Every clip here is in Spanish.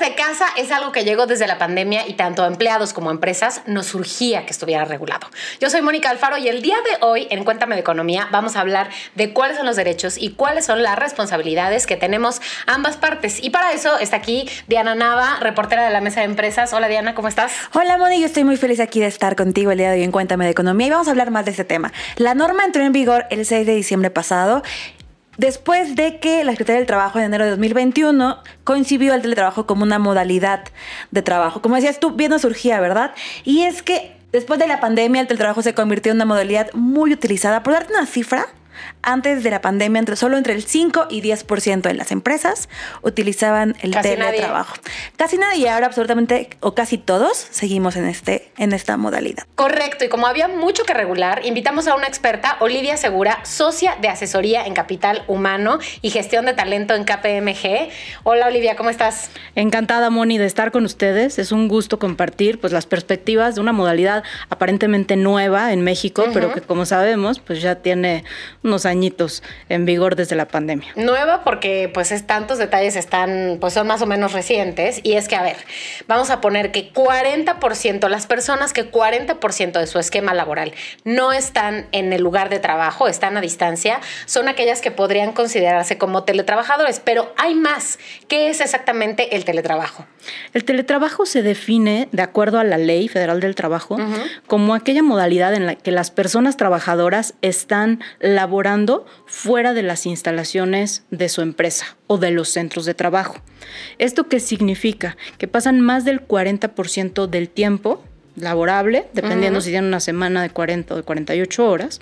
Desde casa es algo que llegó desde la pandemia y tanto empleados como empresas nos surgía que estuviera regulado. Yo soy Mónica Alfaro y el día de hoy en Cuéntame de Economía vamos a hablar de cuáles son los derechos y cuáles son las responsabilidades que tenemos ambas partes. Y para eso está aquí Diana Nava, reportera de la Mesa de Empresas. Hola Diana, ¿cómo estás? Hola Mónica, yo estoy muy feliz aquí de estar contigo el día de hoy en Cuéntame de Economía y vamos a hablar más de este tema. La norma entró en vigor el 6 de diciembre pasado después de que la Secretaría del Trabajo en enero de 2021 coincidió el teletrabajo como una modalidad de trabajo. Como decías tú, bien nos surgía, ¿verdad? Y es que después de la pandemia el teletrabajo se convirtió en una modalidad muy utilizada. Por darte una cifra, antes de la pandemia, entre, solo entre el 5 y 10% de las empresas utilizaban el teletrabajo. Casi nadie, y ahora absolutamente, o casi todos, seguimos en, este, en esta modalidad. Correcto, y como había mucho que regular, invitamos a una experta, Olivia Segura, socia de asesoría en capital humano y gestión de talento en KPMG. Hola Olivia, ¿cómo estás? Encantada, Moni, de estar con ustedes. Es un gusto compartir pues, las perspectivas de una modalidad aparentemente nueva en México, pero que como sabemos, pues ya tiene unos añitos en vigor desde la pandemia. Nueva porque pues es, tantos detalles están, pues son más o menos recientes y es que, a ver, vamos a poner que 40%, las personas que 40% de su esquema laboral no están en el lugar de trabajo, están a distancia, son aquellas que podrían considerarse como teletrabajadores, pero hay más. ¿Qué es exactamente el teletrabajo? El teletrabajo se define, de acuerdo a la Ley Federal del Trabajo, como aquella modalidad en la que las personas trabajadoras están laborando fuera de las instalaciones de su empresa o de los centros de trabajo. ¿Esto qué significa? Que pasan más del 40% del tiempo laborable, dependiendo si tienen una semana de 40 o de 48 horas,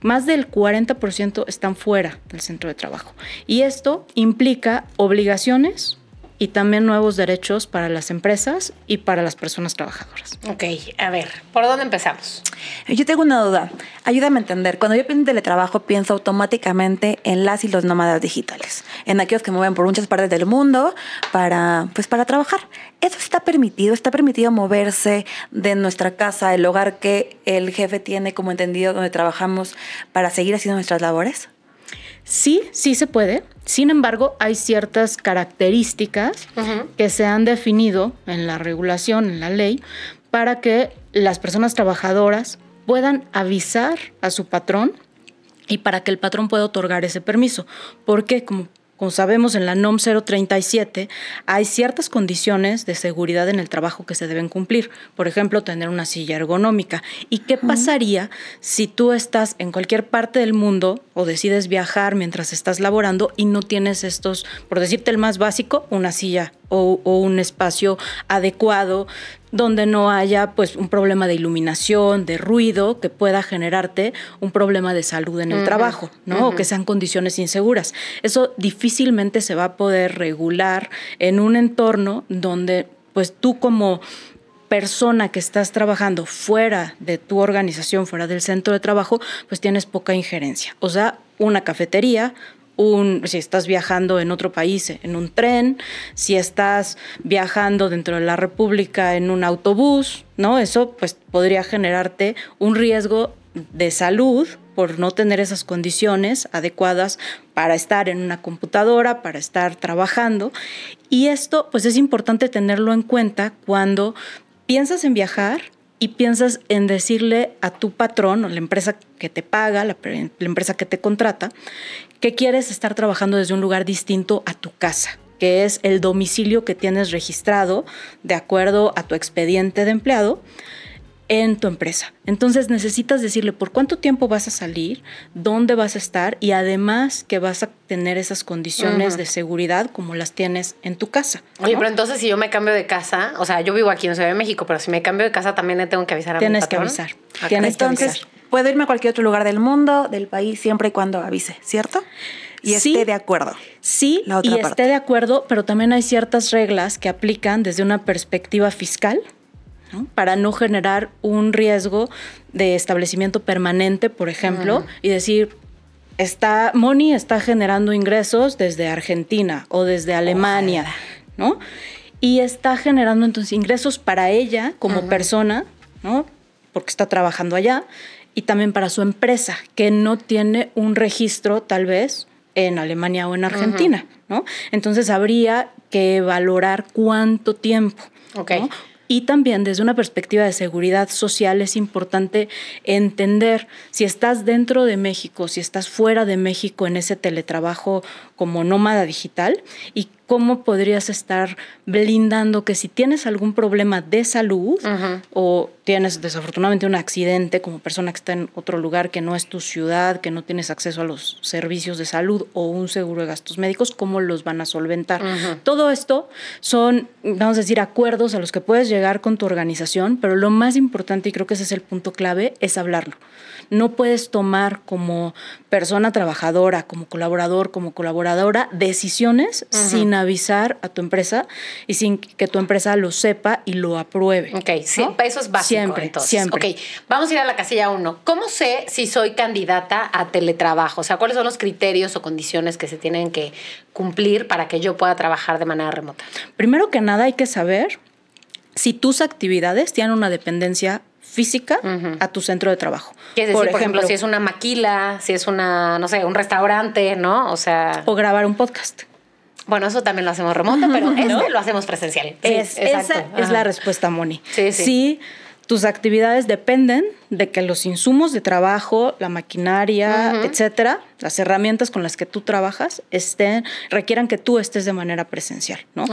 más del 40% están fuera del centro de trabajo. Y esto implica obligaciones y también nuevos derechos para las empresas y para las personas trabajadoras. Ok, a ver, ¿por dónde empezamos? Yo tengo una duda. Ayúdame a entender. Cuando yo pienso en teletrabajo, pienso automáticamente en las y los nómadas digitales, en aquellos que mueven por muchas partes del mundo para, pues, para trabajar. ¿Eso está permitido? ¿Está permitido moverse de nuestra casa, el hogar que el jefe tiene como entendido donde trabajamos para seguir haciendo nuestras labores? Sí, sí se puede. Sin embargo, hay ciertas características que se han definido en la regulación, en la ley, para que las personas trabajadoras puedan avisar a su patrón y para que el patrón pueda otorgar ese permiso. Porque, como como sabemos, en la NOM 037 hay ciertas condiciones de seguridad en el trabajo que se deben cumplir. Por ejemplo, tener una silla ergonómica. ¿Y qué pasaría si tú estás en cualquier parte del mundo o decides viajar mientras estás laborando y no tienes estos, por decirte el más básico, una silla o, un espacio adecuado donde no haya pues un problema de iluminación, de ruido que pueda generarte un problema de salud en el trabajo, ¿no? O que sean condiciones inseguras. Eso difícilmente se va a poder regular en un entorno donde pues tú como persona que estás trabajando fuera de tu organización, fuera del centro de trabajo, pues tienes poca injerencia. O sea, una cafetería, si estás viajando en otro país en un tren, si estás viajando dentro de la República en un autobús, ¿no? Eso pues podría generarte un riesgo de salud por no tener esas condiciones adecuadas para estar en una computadora, para estar trabajando. Y esto pues es importante tenerlo en cuenta cuando piensas en viajar y piensas en decirle a tu patrón o la empresa que te paga, la, empresa que te contrata, que quieres estar trabajando desde un lugar distinto a tu casa que es el domicilio que tienes registrado de acuerdo a tu expediente de empleado en tu empresa. Entonces necesitas decirle por cuánto tiempo vas a salir, dónde vas a estar y además que vas a tener esas condiciones de seguridad como las tienes en tu casa. Oye, pero entonces si yo me cambio de casa, o sea, yo vivo aquí en Ciudad de México, pero si me cambio de casa también le tengo que avisar a tienes mi patrón. Que avisar. Tienes que avisar. Puedo irme a cualquier otro lugar del mundo, del país, siempre y cuando avise, ¿cierto? Y esté de acuerdo. Sí, y esté de acuerdo, pero también hay ciertas reglas que aplican desde una perspectiva fiscal para no generar un riesgo de establecimiento permanente, por ejemplo, y decir, está, Moni está generando ingresos desde Argentina o desde Alemania, ¿no? Y está generando entonces ingresos para ella como persona, ¿no? porque está trabajando allá, y también para su empresa, que no tiene un registro tal vez en Alemania o en Argentina, ¿no? Entonces habría que valorar cuánto tiempo. ¿no? Y también desde una perspectiva de seguridad social es importante entender si estás dentro de México, si estás fuera de México en ese teletrabajo como nómada digital y cómo podrías estar blindando que si tienes algún problema de salud o tienes desafortunadamente un accidente como persona que está en otro lugar que no es tu ciudad, que no tienes acceso a los servicios de salud o un seguro de gastos médicos, cómo los van a solventar. Todo esto son, vamos a decir, acuerdos a los que puedes llegar con tu organización, pero lo más importante, y creo que ese es el punto clave, es hablarlo. No puedes tomar como persona trabajadora, como colaborador, como colaboradora, decisiones sin avisar a tu empresa y sin que tu empresa lo sepa y lo apruebe. Ok, sí, eso es básico. Siempre, siempre. Ok, vamos a ir a la casilla uno. ¿Cómo sé si soy candidata a teletrabajo? O sea, ¿cuáles son los criterios o condiciones que se tienen que cumplir para que yo pueda trabajar de manera remota? Primero que nada hay que saber si tus actividades tienen una dependencia física a tu centro de trabajo. Es decir, por, ejemplo, si es una maquila, si es una, no sé, un restaurante, ¿no? O sea... O grabar un podcast. Bueno, eso también lo hacemos remoto, pero este lo hacemos presencial. es, esa es la respuesta, Moni. Sí, sí. Si tus actividades dependen de que los insumos de trabajo, la maquinaria, etcétera, las herramientas con las que tú trabajas estén, requieran que tú estés de manera presencial, ¿no?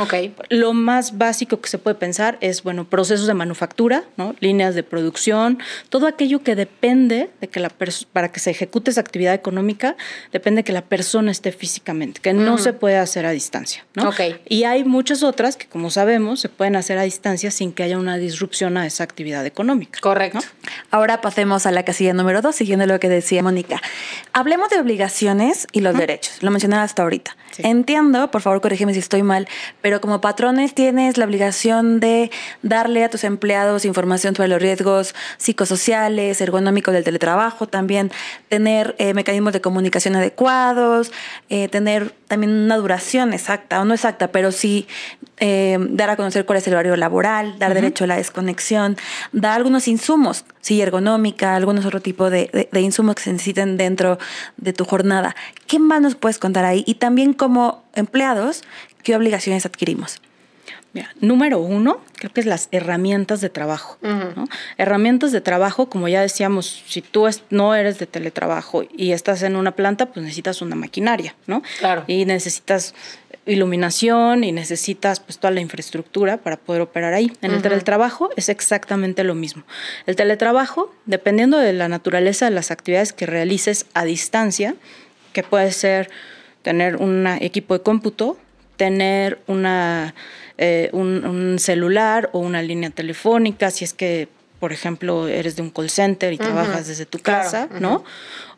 Lo más básico que se puede pensar es, bueno, procesos de manufactura, ¿no? Líneas de producción, todo aquello que depende de que la para que se ejecute esa actividad económica, depende de que la persona esté físicamente, que no se puede hacer a distancia, ¿no? Y hay muchas otras que, como sabemos, se pueden hacer a distancia sin que haya una disrupción a esa actividad económica. Correcto. Ahora pasemos a la casilla número dos, siguiendo lo que decía Mónica. Hablemos de obligaciones y los derechos. Lo mencionaba hasta ahorita. Entiendo, por favor, corrígeme si estoy mal, pero como patrones tienes la obligación de darle a tus empleados información sobre los riesgos psicosociales, ergonómicos del teletrabajo, también tener eh, mecanismos de comunicación adecuados, eh, tener también una duración exacta, o no exacta, pero sí eh, dar a conocer cuál es el horario laboral, dar derecho a la desconexión, dar algunos insumos, sí, ergonómica, algunos otro tipo de, de insumos que se necesiten dentro de tu jornada. ¿Qué más nos puedes contar ahí? Y también como empleados, ¿qué obligaciones adquirimos? Número uno, creo que es las herramientas de trabajo. Herramientas de trabajo, como ya decíamos, si tú no eres de teletrabajo y estás en una planta, pues necesitas una maquinaria, ¿no? Claro. Y necesitas iluminación y necesitas pues toda la infraestructura para poder operar ahí. En el teletrabajo es exactamente lo mismo. El teletrabajo, dependiendo de la naturaleza de las actividades que realices a distancia, que puede ser tener un equipo de cómputo, tener una, eh, un, celular o una línea telefónica, si es que, por ejemplo, eres de un call center y trabajas desde tu casa, ¿no?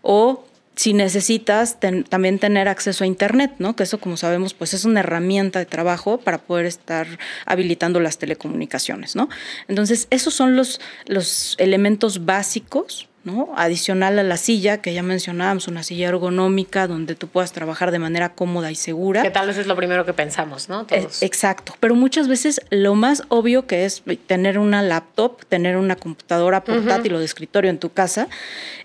O si necesitas también tener acceso a Internet, ¿no? Que eso, como sabemos, pues es una herramienta de trabajo para poder estar habilitando las telecomunicaciones, ¿no? Entonces, esos son los, los elementos básicos Adicional a la silla, que ya mencionábamos, una silla ergonómica donde tú puedas trabajar de manera cómoda y segura. Que tal vez es lo primero que pensamos, ¿no? exacto, pero muchas veces lo más obvio que es tener una laptop, tener una computadora portátil o de escritorio en tu casa,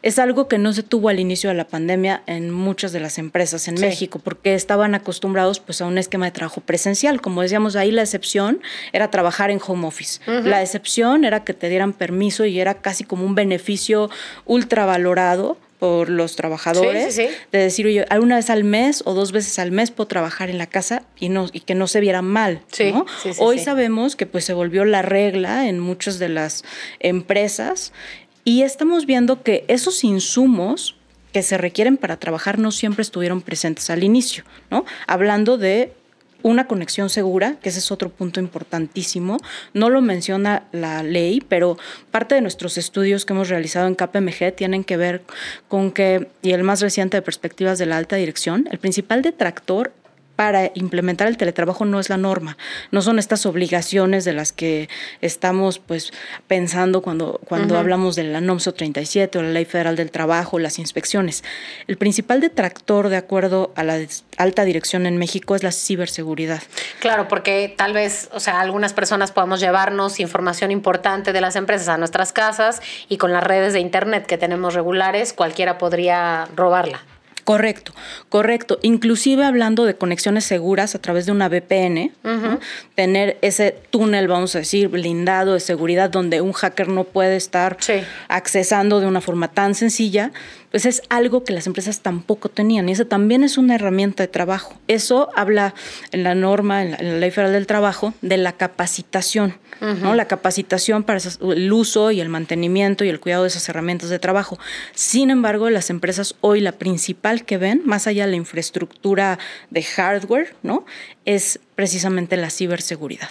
es algo que no se tuvo al inicio de la pandemia en muchas de las empresas en México, porque estaban acostumbrados pues a un esquema de trabajo presencial. Como decíamos, ahí la excepción era trabajar en home office. La excepción era que te dieran permiso y era casi como un beneficio ultravalorado por los trabajadores, de decir, oye, una vez al mes o dos veces al mes puedo trabajar en la casa y, no, y que no se viera mal. Hoy sabemos que pues se volvió la regla en muchas de las empresas y estamos viendo que esos insumos que se requieren para trabajar no siempre estuvieron presentes al inicio, ¿no? Hablando de una conexión segura, que ese es otro punto importantísimo. No lo menciona la ley, pero parte de nuestros estudios que hemos realizado en KPMG tienen que ver con que, y el más reciente de perspectivas de la alta dirección, el principal detractor para implementar el teletrabajo no es la norma, no son estas obligaciones de las que estamos pues pensando cuando, cuando hablamos de la NOMSO 37 o la Ley Federal del Trabajo, las inspecciones. El principal detractor, de acuerdo a la alta dirección en México, es la ciberseguridad. Claro, porque tal vez, o sea, algunas personas podamos llevarnos información importante de las empresas a nuestras casas y con las redes de Internet que tenemos regulares, cualquiera podría robarla. Correcto, correcto. Inclusive hablando de conexiones seguras a través de una VPN, tener ese túnel, vamos a decir, blindado de seguridad donde un hacker no puede estar accesando de una forma tan sencilla, pues es algo que las empresas tampoco tenían y eso también es una herramienta de trabajo. Eso habla en la norma, en la, Ley Federal del Trabajo, de la capacitación, ¿no? La capacitación para el uso y el mantenimiento y el cuidado de esas herramientas de trabajo. Sin embargo, las empresas hoy la principal que ven, más allá de la infraestructura de hardware, ¿no? Es precisamente la ciberseguridad.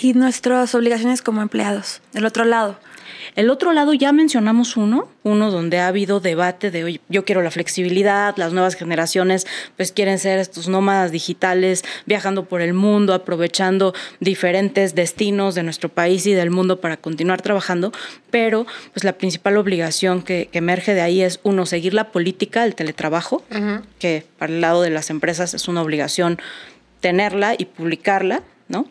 Y nuestras obligaciones como empleados, del otro lado. El otro lado ya mencionamos uno, uno donde ha habido debate de, oye, yo quiero la flexibilidad, las nuevas generaciones pues quieren ser estos nómadas digitales, viajando por el mundo, aprovechando diferentes destinos de nuestro país y del mundo para continuar trabajando, pero pues la principal obligación que, emerge de ahí es, uno, seguir la política del teletrabajo, que para el lado de las empresas es una obligación tenerla y publicarla, ¿no?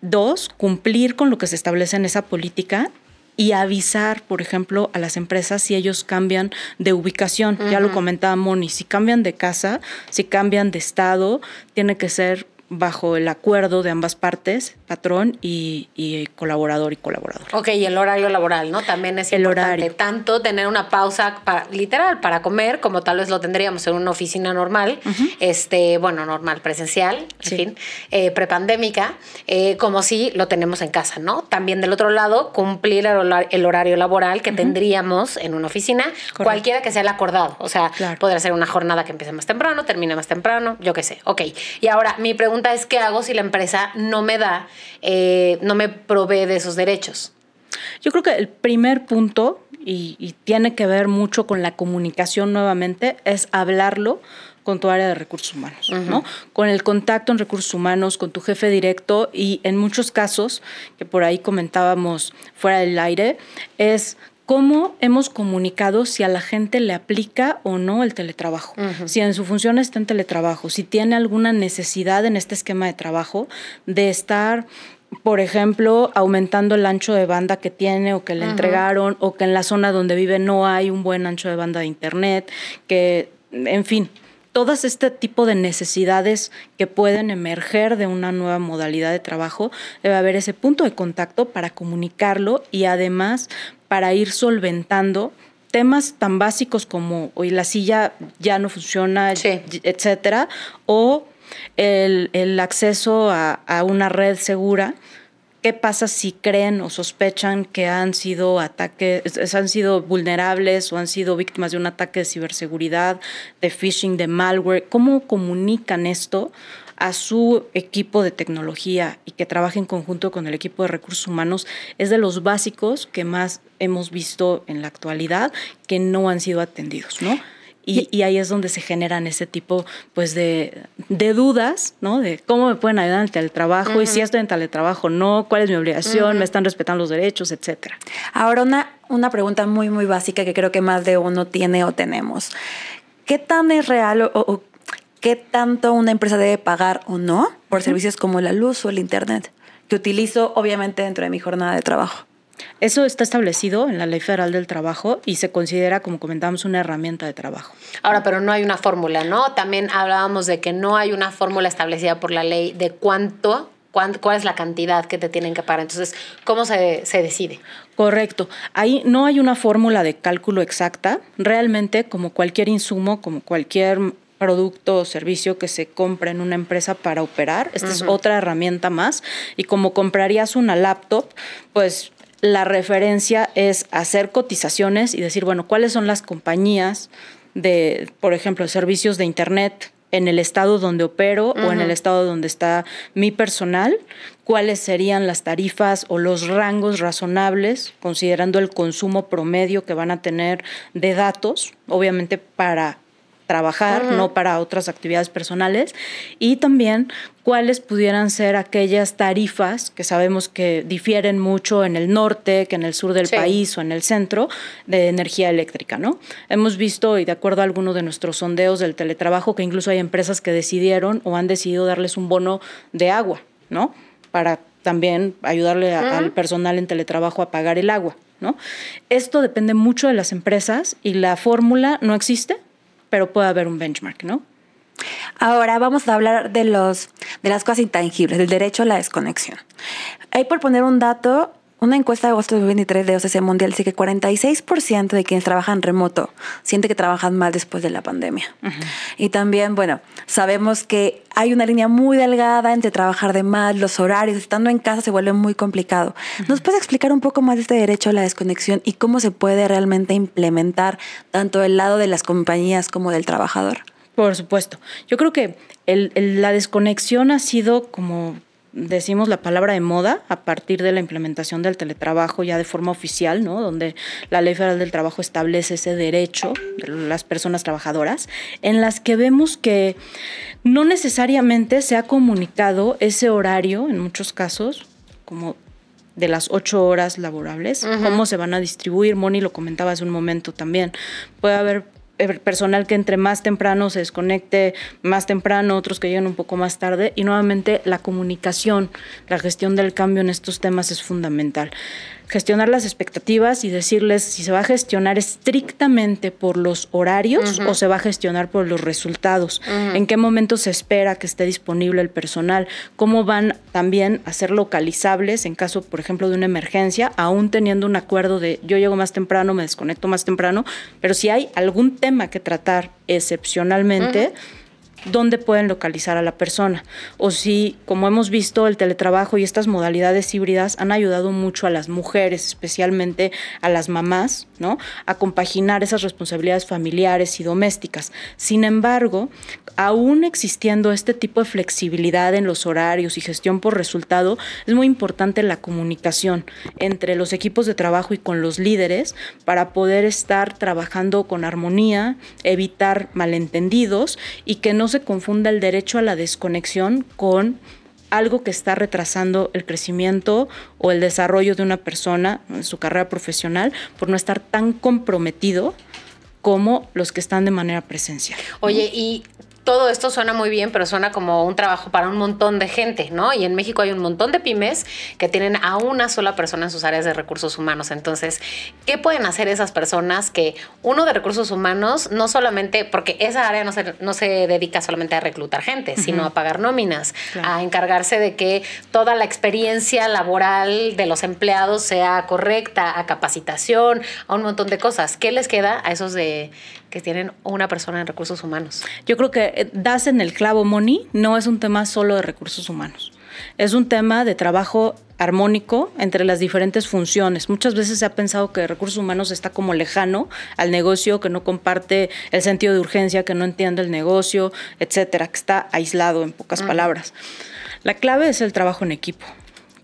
Dos, cumplir con lo que se establece en esa política y avisar, por ejemplo, a las empresas si ellos cambian de ubicación. Ya lo comentaba Moni, si cambian de casa, si cambian de estado, tiene que ser bajo el acuerdo de ambas partes, patrón y, colaborador y colaborador. Ok, y el horario laboral, ¿no? También es el importante. Horario. Tanto tener una pausa literal para comer, como tal vez lo tendríamos en una oficina normal, este, bueno, normal, presencial, en fin, eh, prepandémica, eh, como si lo tenemos en casa, ¿no? También del otro lado, cumplir el, horario laboral que tendríamos en una oficina, cualquiera que sea el acordado. O sea, podrá ser una jornada que empiece más temprano, termine más temprano, yo qué sé. Ok, y ahora mi pregunta es qué hago si la empresa no me da, eh, no me provee de esos derechos. Yo creo que el primer punto, y, tiene que ver mucho con la comunicación nuevamente, es hablarlo con tu área de recursos humanos, ¿no? Con el contacto en recursos humanos, con tu jefe directo y en muchos casos, que por ahí comentábamos fuera del aire, es cómo hemos comunicado si a la gente le aplica o no el teletrabajo, si en su función está en teletrabajo, si tiene alguna necesidad en este esquema de trabajo de estar por ejemplo, aumentando el ancho de banda que tiene o que le entregaron o que en la zona donde vive no hay un buen ancho de banda de internet, que, en fin, todas este tipo de necesidades que pueden emerger de una nueva modalidad de trabajo, debe haber ese punto de contacto para comunicarlo y además para ir solventando temas tan básicos como hoy la silla ya no funciona, etcétera, o el, acceso a, a, una red segura ¿Qué pasa si creen o sospechan que han sido ataques, han sido vulnerables o han sido víctimas de un ataque de ciberseguridad, de phishing, de malware? ¿Cómo comunican esto a su equipo de tecnología y que trabaje en conjunto con el equipo de recursos humanos? Es de los básicos que más hemos visto en la actualidad que no han sido atendidos, ¿no? Y, ahí es donde se generan ese tipo pues de, dudas, ¿no? De cómo me pueden ayudar en el teletrabajo y si estoy en teletrabajo no, cuál es mi obligación, me están respetando los derechos, etcétera. Ahora una, una pregunta muy, muy básica que creo que más de uno tiene o tenemos. ¿Qué tan es real o, qué tanto una empresa debe pagar o no por servicios como la luz o el internet? Que utilizo obviamente dentro de mi jornada de trabajo. Eso está establecido en la Ley Federal del Trabajo y se considera, como comentábamos, una herramienta de trabajo. Ahora, pero no hay una fórmula, ¿no? También hablábamos de que no hay una fórmula establecida por la ley de cuánto cuál es la cantidad que te tienen que pagar. Entonces, ¿cómo se, se, decide? Correcto. Ahí no hay una fórmula de cálculo exacta. Realmente, como cualquier insumo, como cualquier producto o servicio que se compra en una empresa para operar, esta es otra herramienta más. Y como comprarías una laptop, pues la referencia es hacer cotizaciones y decir, bueno, cuáles son las compañías de, por ejemplo, servicios de Internet en el estado donde opero o en el estado donde está mi personal, cuáles serían las tarifas o los rangos razonables, considerando el consumo promedio que van a tener de datos, obviamente para trabajar, no para otras actividades personales, y también cuáles pudieran ser aquellas tarifas que sabemos que difieren mucho en el norte, que en el sur del país o en el centro de energía eléctrica, ¿no? Hemos visto, y de acuerdo a algunos de nuestros sondeos del teletrabajo, que incluso hay empresas que decidieron o han decidido darles un bono de agua, ¿no? Para también ayudarle al personal en teletrabajo a pagar el agua, ¿no? Esto depende mucho de las empresas y la fórmula no existe, pero puede haber un benchmark, ¿no? Ahora vamos a hablar de los de las cosas intangibles, del derecho a la desconexión. Ahí por poner un dato, una encuesta de agosto de 2023 de OCC Mundial dice que 46% de quienes trabajan remoto siente que trabajan más después de la pandemia. Y también, bueno, sabemos que hay una línea muy delgada entre trabajar de más, los horarios, estando en casa se vuelve muy complicado. ¿Nos puedes explicar un poco más de este derecho a la desconexión y cómo se puede realmente implementar tanto del lado de las compañías como del trabajador? Por supuesto. Yo creo que la desconexión ha sido como decimos la palabra de moda a partir de la implementación del teletrabajo ya de forma oficial, ¿no? Donde la Ley Federal del Trabajo establece ese derecho de las personas trabajadoras, en las que vemos que no necesariamente se ha comunicado ese horario, en muchos casos, como de las ocho horas laborables, cómo se van a distribuir. Moni lo comentaba hace un momento también. Puede haber personal que entre más temprano se desconecte más temprano, otros que lleguen un poco más tarde. Y nuevamente la comunicación, la gestión del cambio en estos temas es fundamental gestionar las expectativas y decirles si se va a gestionar estrictamente por los horarios o se va a gestionar por los resultados, en qué momento se espera que esté disponible el personal, cómo van también a ser localizables en caso, por ejemplo, de una emergencia, aún teniendo un acuerdo de yo llego más temprano, me desconecto más temprano, pero si hay algún tema que tratar excepcionalmente, dónde pueden localizar a la persona. O si, como hemos visto, el teletrabajo y estas modalidades híbridas han ayudado mucho a las mujeres, especialmente a las mamás, ¿no? A compaginar esas responsabilidades familiares y domésticas. Sin embargo, aún existiendo este tipo de flexibilidad en los horarios y gestión por resultado, es muy importante la comunicación entre los equipos de trabajo y con los líderes para poder estar trabajando con armonía, evitar malentendidos y que no se confunda el derecho a la desconexión con algo que está retrasando el crecimiento o el desarrollo de una persona en su carrera profesional por no estar tan comprometido como los que están de manera presencial. Oye, y todo esto suena muy bien, pero suena como un trabajo para un montón de gente, ¿no? Y en México hay un montón de pymes que tienen a una sola persona en sus áreas de recursos humanos. Entonces, ¿qué pueden hacer esas personas que uno de recursos humanos no solamente, porque esa área no se, no se dedica solamente a reclutar gente, sino a pagar nóminas, a encargarse de que toda la experiencia laboral de los empleados sea correcta, a capacitación, a un montón de cosas. ¿Qué les queda a esos de que tienen una persona en recursos humanos? Yo creo que eh, das en el clavo, Moni, no es un tema solo de recursos humanos. Es un tema de trabajo armónico entre las diferentes funciones. Muchas veces se ha pensado que recursos humanos está como lejano al negocio, que no comparte el sentido de urgencia, que no entiende el negocio, etcétera, que está aislado en pocas palabras. La clave es el trabajo en equipo,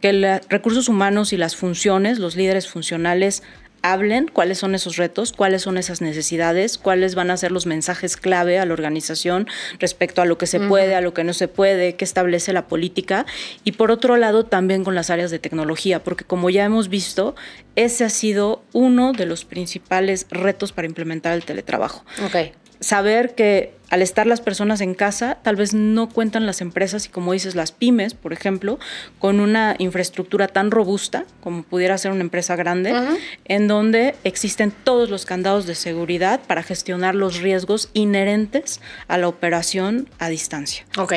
que los recursos humanos y las funciones, los líderes funcionales hablen cuáles son esos retos, cuáles son esas necesidades, cuáles van a ser los mensajes clave a la organización respecto a lo que se puede, a lo que no se puede, qué establece la política. Y por otro lado, también con las áreas de tecnología, porque como ya hemos visto, ese ha sido uno de los principales retos para implementar el teletrabajo. Okay saber que al estar las personas en casa, tal vez no cuentan las empresas y como dices, las pymes, por ejemplo, con una infraestructura tan robusta como pudiera ser una empresa grande, en donde existen todos los candados de seguridad para gestionar los riesgos inherentes a la operación a distancia. Ok.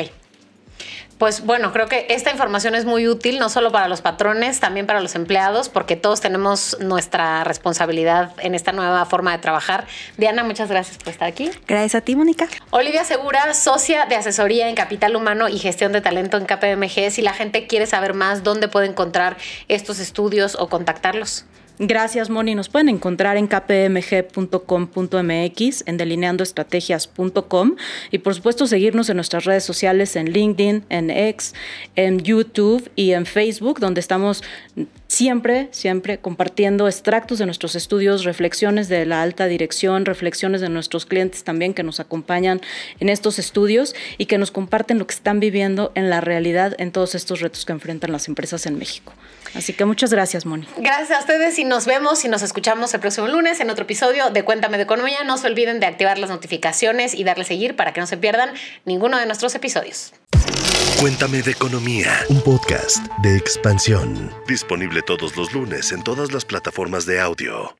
Pues bueno, creo que esta información es muy útil, no solo para los patrones, también para los empleados, porque todos tenemos nuestra responsabilidad en esta nueva forma de trabajar. Diana, muchas gracias por estar aquí. Gracias a ti, Mónica. Olivia Segura, socia de asesoría en capital humano y gestión de talento en KPMG. Si la gente quiere saber más, ¿dónde puede encontrar estos estudios o contactarlos? Gracias, Moni. Nos pueden encontrar en kpmg.com.mx, en delineandoestrategias.com y por supuesto seguirnos en nuestras redes sociales en LinkedIn, en X, en YouTube y en Facebook, donde estamos siempre, siempre compartiendo extractos de nuestros estudios, reflexiones de la alta dirección, reflexiones de nuestros clientes también que nos acompañan en estos estudios y que nos comparten lo que están viviendo en la realidad en todos estos retos que enfrentan las empresas en México. Así que muchas gracias, Moni. Gracias a ustedes y nos vemos y nos escuchamos el próximo lunes en otro episodio de Cuéntame de Economía. No se olviden de activar las notificaciones y darle seguir para que no se pierdan ninguno de nuestros episodios. Cuéntame de Economía, un podcast de expansión. Disponible todos los lunes en todas las plataformas de audio.